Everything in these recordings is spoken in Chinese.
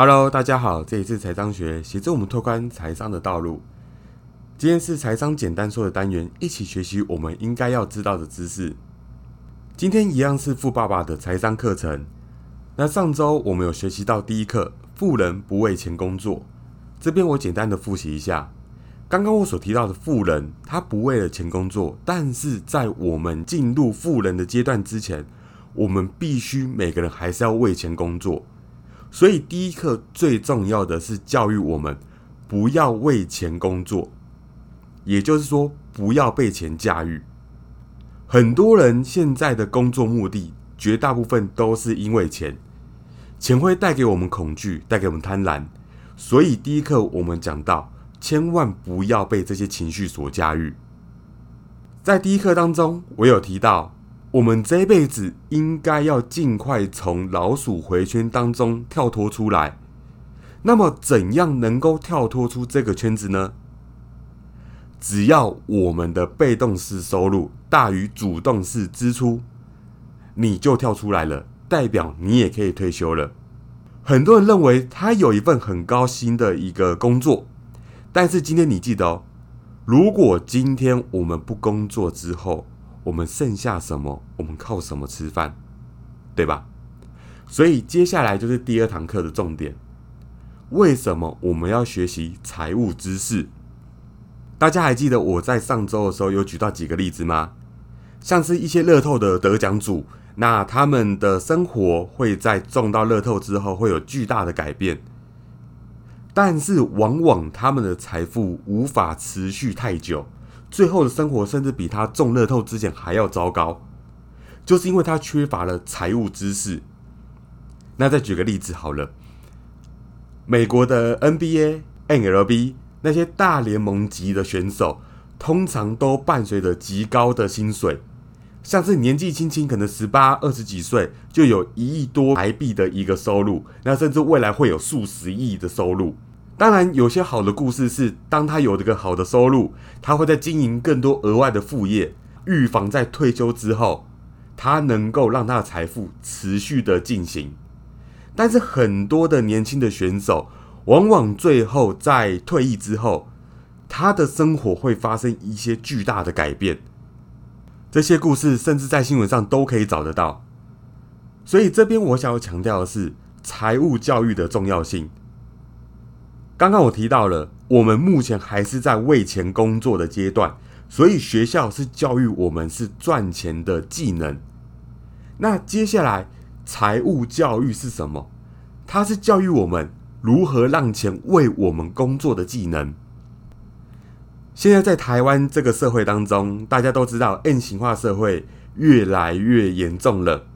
Hello，大家好，这里是财商学，协助我们拓宽财商的道路。今天是财商简单说的单元，一起学习我们应该要知道的知识。今天一样是富爸爸的财商课程。那上周我们有学习到第一课，富人不为钱工作。这边我简单的复习一下，刚刚我所提到的富人，他不为了钱工作，但是在我们进入富人的阶段之前，我们必须每个人还是要为钱工作。所以第一课最重要的是教育我们不要为钱工作，也就是说不要被钱驾驭。很多人现在的工作目的，绝大部分都是因为钱，钱会带给我们恐惧，带给我们贪婪。所以第一课我们讲到，千万不要被这些情绪所驾驭。在第一课当中，我有提到，我们这辈子应该要尽快从老鼠回圈当中跳脱出来。那么，怎样能够跳脱出这个圈子呢？只要我们的被动式收入大于主动式支出，你就跳出来了，代表你也可以退休了。很多人认为他有一份很高薪的一个工作，但是今天你记得哦，如果今天我们不工作之后，我们剩下什么？我们靠什么吃饭？对吧？所以接下来就是第二堂课的重点。为什么我们要学习财务知识？大家还记得我在上周的时候有举到几个例子吗？像是一些乐透的得奖主。那他们的生活会在中到乐透之后会有巨大的改变，但是往往他们的财富无法持续太久，最后的生活甚至比他中乐透之前还要糟糕，就是因为他缺乏了财务知识。那再举个例子好了，美国的 NBA、NLB 那些大联盟级的选手，通常都伴随着极高的薪水。像是年纪轻轻，可能十八、二十几岁就有一亿多台币的一个收入，那甚至未来会有数十亿的收入。当然，有些好的故事是，当他有这个好的收入，他会在经营更多额外的副业，预防在退休之后，他能够让他的财富持续的进行。但是，很多的年轻的选手，往往最后在退役之后，他的生活会发生一些巨大的改变。这些故事甚至在新闻上都可以找得到，所以这边我想要强调的是财务教育的重要性。刚刚我提到了，我们目前还是在为钱工作的阶段，所以学校是教育我们是赚钱的技能。那接下来财务教育是什么？它是教育我们如何让钱为我们工作的技能。现在在台湾这个社会当中，大家都知道 N 型化社会越来越严重了。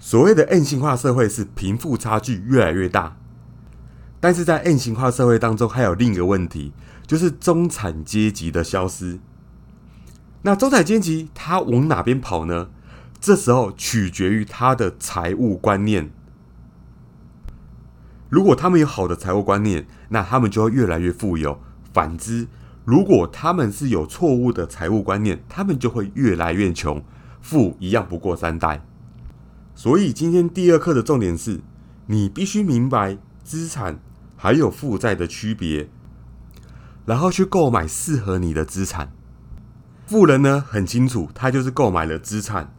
所谓的 N 型化社会是贫富差距越来越大，但是在 N 型化社会当中，还有另一个问题，就是中产阶级的消失。那中产阶级他往哪边跑呢？这时候取决于他的财务观念。如果他们有好的财务观念，那他们就会越来越富有。反之，如果他们是有错误的财务观念，他们就会越来越穷，富一样不过三代。所以今天第二课的重点是，你必须明白资产还有负债的区别，然后去购买适合你的资产。富人呢很清楚，他就是购买了资产；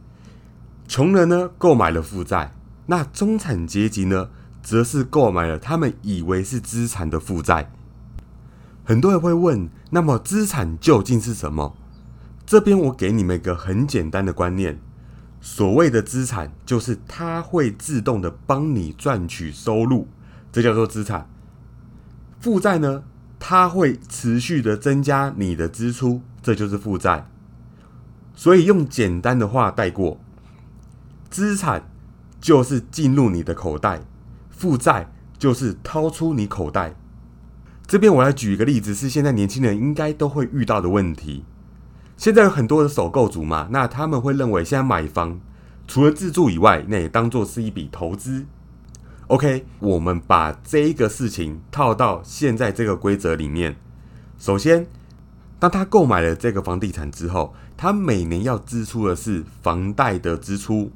穷人呢购买了负债。那中产阶级呢，则是购买了他们以为是资产的负债。很多人会问：那么资产究竟是什么？这边我给你们一个很简单的观念：所谓的资产，就是它会自动的帮你赚取收入，这叫做资产。负债呢，它会持续的增加你的支出，这就是负债。所以用简单的话带过：资产就是进入你的口袋，负债就是掏出你口袋。这边我来举一个例子，是现在年轻人应该都会遇到的问题。现在有很多的首购族嘛，那他们会认为现在买房除了自住以外，那也当做是一笔投资。OK，我们把这一个事情套到现在这个规则里面。首先，当他购买了这个房地产之后，他每年要支出的是房贷的支出。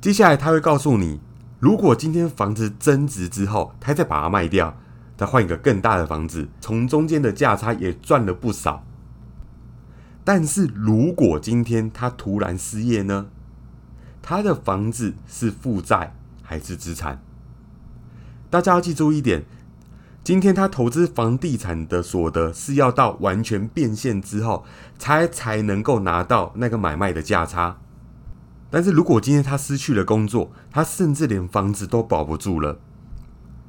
接下来他会告诉你。如果今天房子增值之后，他再把它卖掉，再换一个更大的房子，从中间的价差也赚了不少。但是如果今天他突然失业呢？他的房子是负债还是资产？大家要记住一点：今天他投资房地产的所得是要到完全变现之后，才才能够拿到那个买卖的价差。但是如果今天他失去了工作，他甚至连房子都保不住了。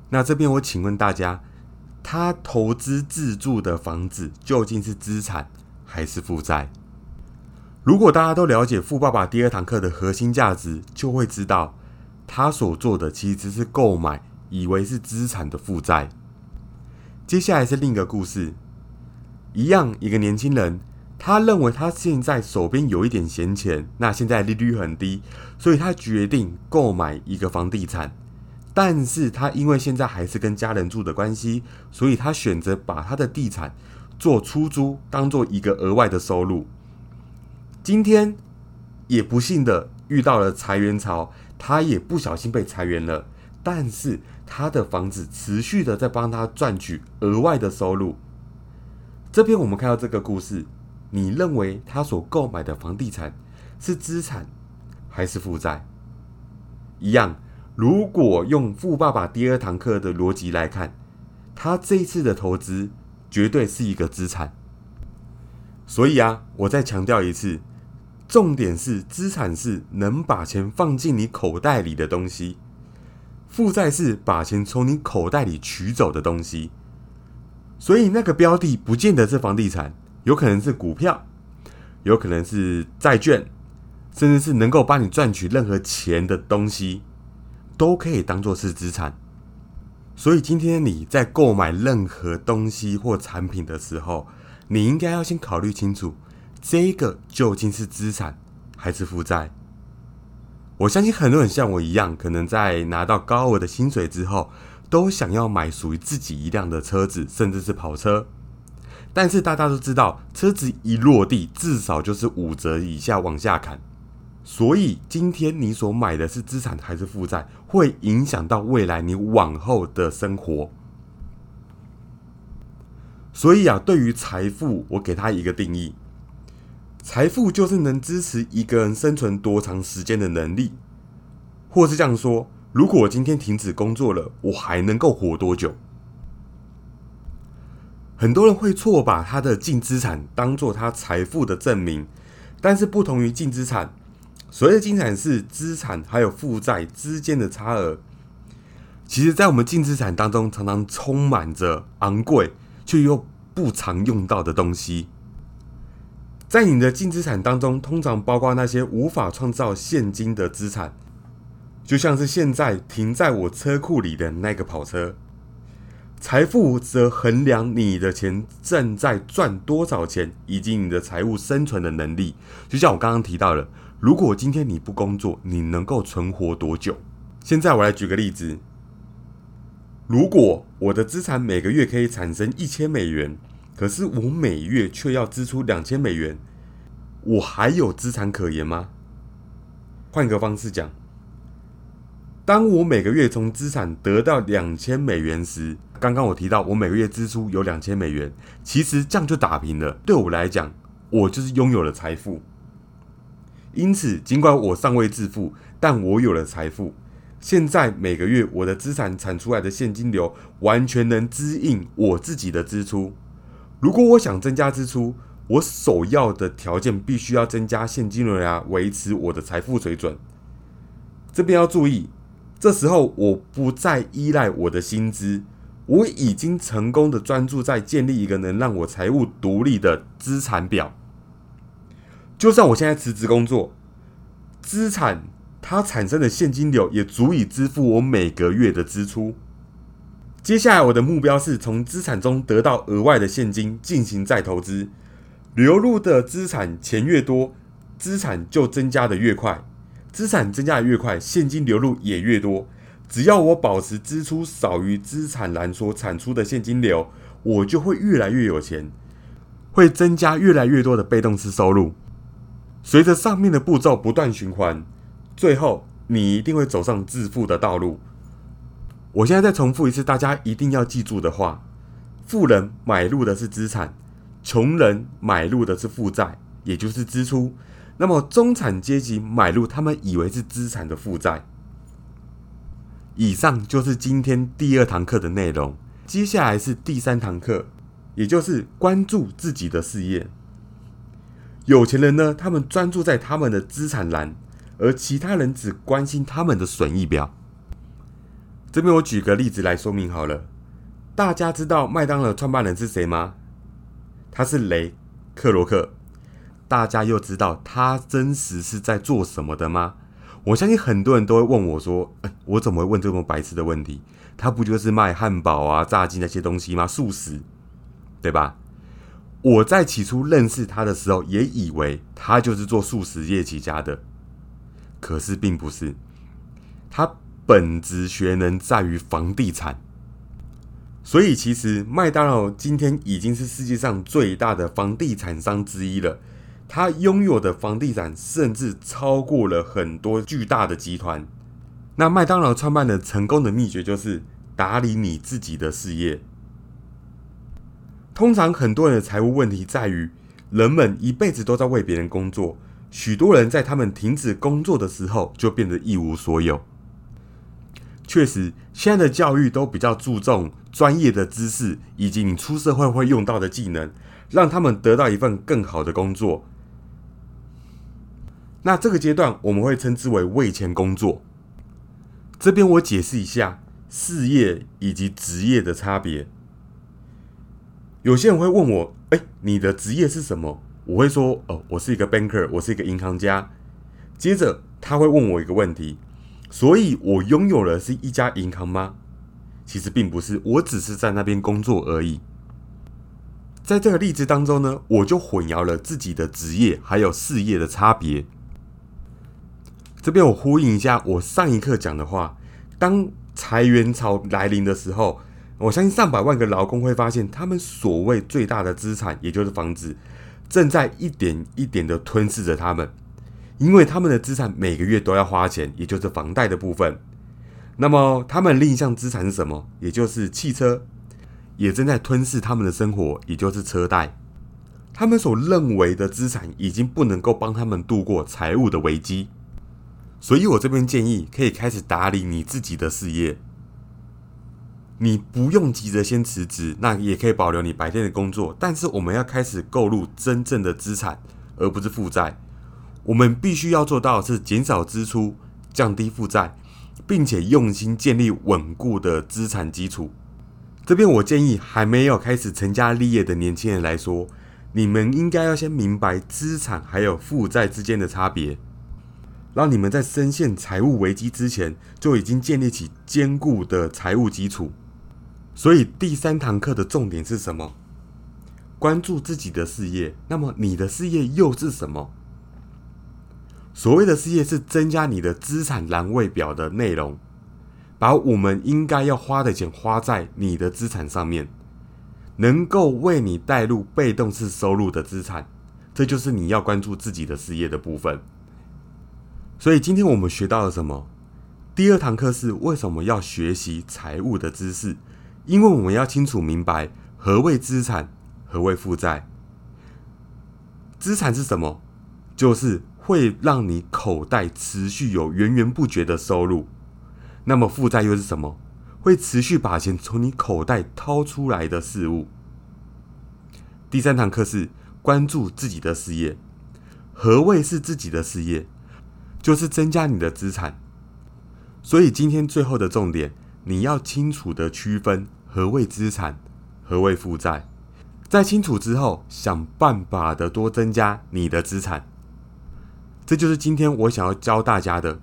那这边我请问大家，他投资自住的房子究竟是资产还是负债？如果大家都了解《富爸爸》第二堂课的核心价值，就会知道他所做的其实是购买以为是资产的负债。接下来是另一个故事，一样一个年轻人，他认为他现在手边有一点闲钱，那现在利率很低，所以他决定购买一个房地产。但是他因为现在还是跟家人住的关系，所以他选择把他的地产做出租，当做一个额外的收入。今天也不幸的遇到了裁员潮，他也不小心被裁员了。但是他的房子持续的在帮他赚取额外的收入。这边我们看到这个故事，你认为他所购买的房地产是资产还是负债？一样，如果用富爸爸第二堂课的逻辑来看，他这一次的投资绝对是一个资产。所以啊，我再强调一次。重点是资产是能把钱放进你口袋里的东西，负债是把钱从你口袋里取走的东西。所以那个标的不见得是房地产，有可能是股票，有可能是债券，甚至是能够帮你赚取任何钱的东西，都可以当做是资产。所以今天你在购买任何东西或产品的时候，你应该要先考虑清楚。这个究竟是资产还是负债？我相信很多人像我一样，可能在拿到高额的薪水之后，都想要买属于自己一辆的车子，甚至是跑车。但是大家都知道，车子一落地，至少就是五折以下往下砍。所以今天你所买的是资产还是负债，会影响到未来你往后的生活。所以啊，对于财富，我给他一个定义。财富就是能支持一个人生存多长时间的能力，或是这样说：如果我今天停止工作了，我还能够活多久？很多人会错把他的净资产当做他财富的证明，但是不同于净资产，所谓的净资产是资产还有负债之间的差额。其实，在我们净资产当中，常常充满着昂贵却又不常用到的东西。在你的净资产当中，通常包括那些无法创造现金的资产，就像是现在停在我车库里的那个跑车。财富则衡量你的钱正在赚多少钱，以及你的财务生存的能力。就像我刚刚提到了，如果今天你不工作，你能够存活多久？现在我来举个例子：如果我的资产每个月可以产生一千美元。可是我每月却要支出两千美元，我还有资产可言吗？换个方式讲，当我每个月从资产得到两千美元时，刚刚我提到我每个月支出有两千美元，其实这样就打平了。对我来讲，我就是拥有了财富。因此，尽管我尚未致富，但我有了财富。现在每个月我的资产产出来的现金流，完全能支应我自己的支出。如果我想增加支出，我首要的条件必须要增加现金流啊，维持我的财富水准。这边要注意，这时候我不再依赖我的薪资，我已经成功的专注在建立一个能让我财务独立的资产表。就算我现在辞职工作，资产它产生的现金流也足以支付我每个月的支出。接下来，我的目标是从资产中得到额外的现金进行再投资。流入的资产钱越多，资产就增加的越快。资产增加的越快，现金流入也越多。只要我保持支出少于资产栏所产出的现金流，我就会越来越有钱，会增加越来越多的被动式收入。随着上面的步骤不断循环，最后你一定会走上致富的道路。我现在再重复一次，大家一定要记住的话：富人买入的是资产，穷人买入的是负债，也就是支出。那么中产阶级买入他们以为是资产的负债。以上就是今天第二堂课的内容，接下来是第三堂课，也就是关注自己的事业。有钱人呢，他们专注在他们的资产栏，而其他人只关心他们的损益表。这边我举个例子来说明好了，大家知道麦当劳创办人是谁吗？他是雷克罗克。大家又知道他真实是在做什么的吗？我相信很多人都会问我说：“哎，我怎么会问这么白痴的问题？他不就是卖汉堡啊、炸鸡那些东西吗？素食，对吧？”我在起初认识他的时候，也以为他就是做素食业起家的，可是并不是。他本职学能在于房地产，所以其实麦当劳今天已经是世界上最大的房地产商之一了。他拥有的房地产甚至超过了很多巨大的集团。那麦当劳创办的成功的秘诀就是打理你自己的事业。通常很多人的财务问题在于，人们一辈子都在为别人工作，许多人在他们停止工作的时候就变得一无所有。确实，现在的教育都比较注重专业的知识以及你出社会会用到的技能，让他们得到一份更好的工作。那这个阶段我们会称之为为钱工作。这边我解释一下事业以及职业的差别。有些人会问我：“哎，你的职业是什么？”我会说：“哦，我是一个 banker，我是一个银行家。”接着他会问我一个问题：“所以我拥有的是一家银行吗？”其实并不是，我只是在那边工作而已。在这个例子当中呢，我就混淆了自己的职业还有事业的差别。这边我呼应一下我上一课讲的话：当裁员潮来临的时候，我相信上百万个劳工会发现，他们所谓最大的资产，也就是房子，正在一点一点的吞噬着他们，因为他们的资产每个月都要花钱，也就是房贷的部分。那么，他们另一项资产是什么？也就是汽车，也正在吞噬他们的生活，也就是车贷。他们所认为的资产，已经不能够帮他们度过财务的危机。所以我这边建议可以开始打理你自己的事业。你不用急着先辞职，那也可以保留你白天的工作。但是我们要开始购入真正的资产，而不是负债。我们必须要做到是减少支出、降低负债，并且用心建立稳固的资产基础。这边我建议还没有开始成家立业的年轻人来说，你们应该要先明白资产还有负债之间的差别。让你们在深陷财务危机之前，就已经建立起坚固的财务基础。所以第三堂课的重点是什么？关注自己的事业。那么你的事业又是什么？所谓的事业是增加你的资产栏位表的内容，把我们应该要花的钱花在你的资产上面，能够为你带入被动式收入的资产，这就是你要关注自己的事业的部分。所以今天我们学到了什么？第二堂课是为什么要学习财务的知识？因为我们要清楚明白何谓资产，何谓负债。资产是什么？就是会让你口袋持续有源源不绝的收入。那么负债又是什么？会持续把钱从你口袋掏出来的事物。第三堂课是关注自己的事业。何谓是自己的事业？就是增加你的资产，所以今天最后的重点，你要清楚的区分何谓资产，何谓负债。在清楚之后，想办法的多增加你的资产。这就是今天我想要教大家的。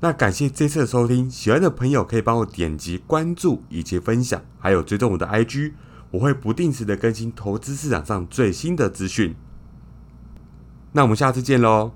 那感谢这次的收听，喜欢的朋友可以帮我点击关注以及分享，还有追踪我的 IG，我会不定时的更新投资市场上最新的资讯。那我们下次见喽。